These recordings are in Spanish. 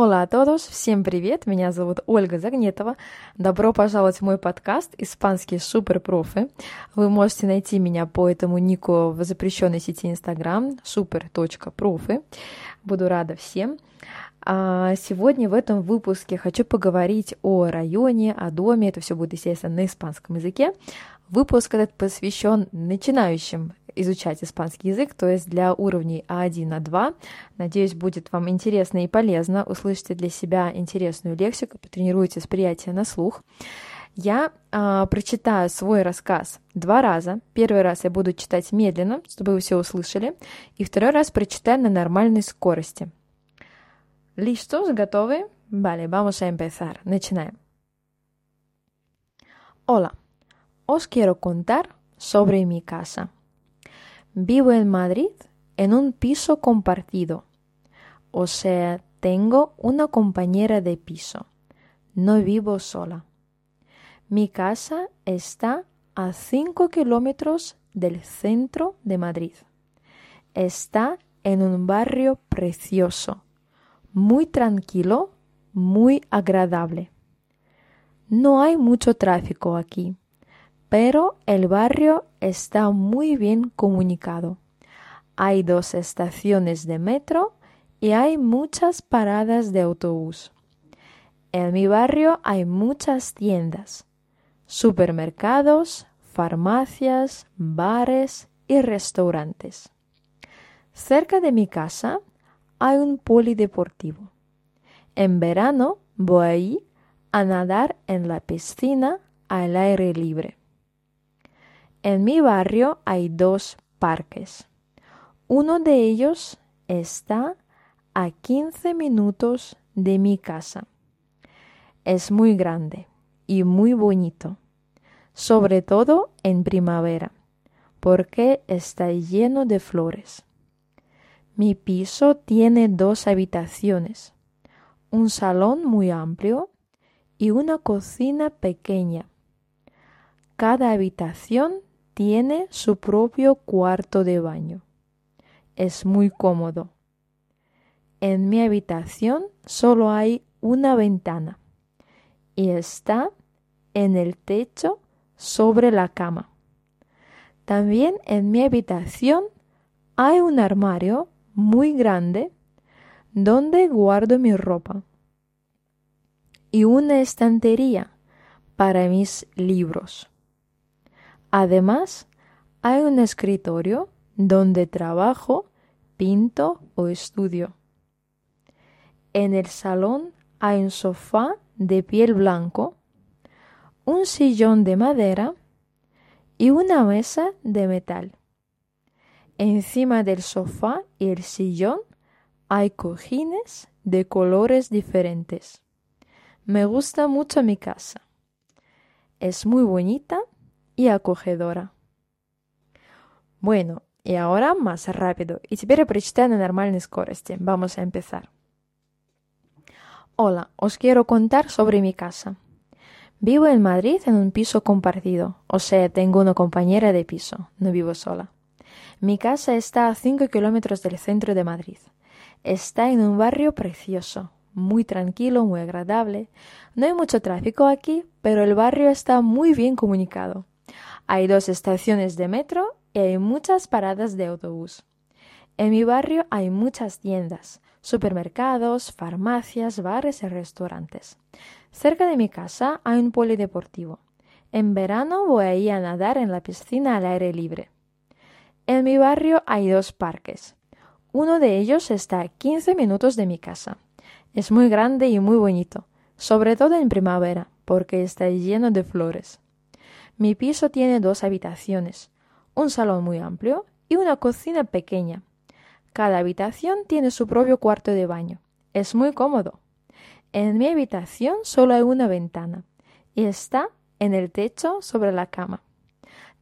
Hola a todos, всем привет, меня зовут Ольга Загнетова. Добро пожаловать в мой подкаст «Испанские суперпрофы». Вы можете найти меня по этому нику в запрещенной сети Instagram super.профы. Буду рада всем. А сегодня в этом выпуске хочу поговорить о районе, о доме. Это все будет, естественно, на испанском языке. Выпуск этот посвящен начинающим изучать испанский язык, то есть для уровней А1, А2. Надеюсь, будет вам интересно и полезно. Услышите для себя интересную лексику, потренируйте восприятие на слух. Я э, прочитаю свой рассказ два раза. Первый раз я буду читать медленно, чтобы вы все услышали, и второй раз прочитаю на нормальной скорости. ¿Listos? ¿Готовы? Vale, vamos a empezar. Начинаем. Hola, os quiero contar sobre mi casa. Vivo en Madrid en un piso compartido. O sea, tengo una compañera de piso. No vivo sola. Mi casa está a 5 kilómetros del centro de Madrid. Está en un barrio precioso, muy tranquilo, muy agradable. No hay mucho tráfico aquí pero el barrio está muy bien comunicado. Hay dos estaciones de metro y hay muchas paradas de autobús. En mi barrio hay muchas tiendas, supermercados, farmacias, bares y restaurantes. Cerca de mi casa hay un polideportivo. En verano voy a nadar en la piscina al aire libre. En mi barrio hay dos parques. Uno de ellos está a 15 minutos de mi casa. Es muy grande y muy bonito, sobre todo en primavera, porque está lleno de flores. Mi piso tiene dos habitaciones, un salón muy amplio y una cocina pequeña. Cada habitación tiene su propio cuarto de baño. Es muy cómodo. En mi habitación solo hay una ventana y está en el techo sobre la cama. También en mi habitación hay un armario muy grande donde guardo mi ropa y una estantería para mis libros. Además, hay un escritorio donde trabajo, pinto o estudio. En el salón hay un sofá de piel blanco, un sillón de madera y una mesa de metal. Encima del sofá y el sillón hay cojines de colores diferentes. Me gusta mucho mi casa. Es muy bonita y acogedora. Bueno, y ahora más rápido. И теперь прочитаю на нормальной. Vamos a empezar. Hola, os quiero contar sobre mi casa. Vivo en Madrid en un piso compartido, o sea, tengo una compañera de piso, no vivo sola. Mi casa está a 5 kilómetros del centro de Madrid. Está en un barrio precioso, muy tranquilo, muy agradable. No hay mucho tráfico aquí, pero el barrio está muy bien comunicado. Hay dos estaciones de metro y hay muchas paradas de autobús. En mi barrio hay muchas tiendas, supermercados, farmacias, bares y restaurantes. Cerca de mi casa hay un polideportivo. En verano voy a a nadar en la piscina al aire libre. En mi barrio hay dos parques. Uno de ellos está a 15 minutos de mi casa. Es muy grande y muy bonito, sobre todo en primavera, porque está lleno de flores. Mi piso tiene dos habitaciones, un salón muy amplio y una cocina pequeña. Cada habitación tiene su propio cuarto de baño. Es muy cómodo. En mi habitación solo hay una ventana y está en el techo sobre la cama.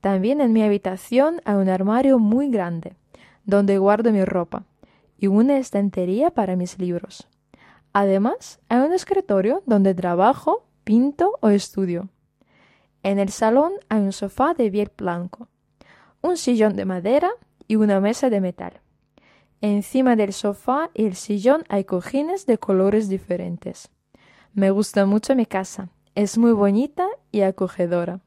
También en mi habitación hay un armario muy grande, donde guardo mi ropa, y una estantería para mis libros. Además, hay un escritorio donde trabajo, pinto o estudio. En el salón hay un sofá de piel blanco, un sillón de madera y una mesa de metal. Encima del sofá y el sillón hay cojines de colores diferentes. Me gusta mucho mi casa. Es muy bonita y acogedora.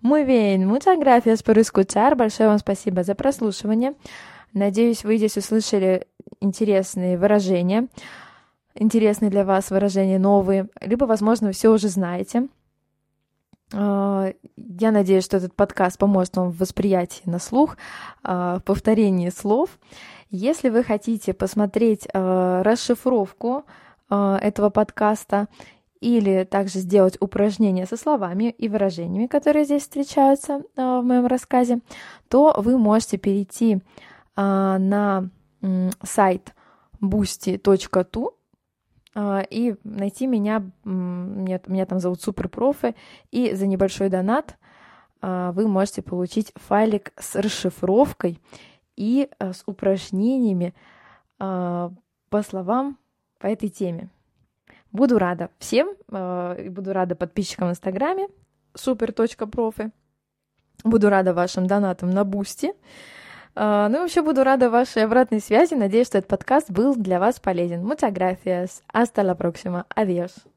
Muy bien, muchas gracias por escuchar. Большое вам спасибо за прослушивание. Надеюсь, вы здесь услышали интересные выражения, интересные для вас выражения новые, либо, возможно, все уже знаете. А, я надеюсь, что этот подкаст поможет вам в восприятии на слух, а, в повторении слов. Если вы хотите посмотреть а, расшифровку этого подкаста или также сделать упражнения со словами и выражениями, которые здесь встречаются в моем рассказе, то вы можете перейти на сайт boosty.tu и найти меня, меня, меня там зовут Суперпрофы, и за небольшой донат вы можете получить файлик с расшифровкой и с упражнениями по словам по этой теме. Буду рада всем, и буду рада подписчикам в Инстаграме super.профи, буду рада вашим донатам на Бусти, ну и вообще буду рада вашей обратной связи. Надеюсь, что этот подкаст был для вас полезен. Muchas gracias. Hasta la próxima. Adiós.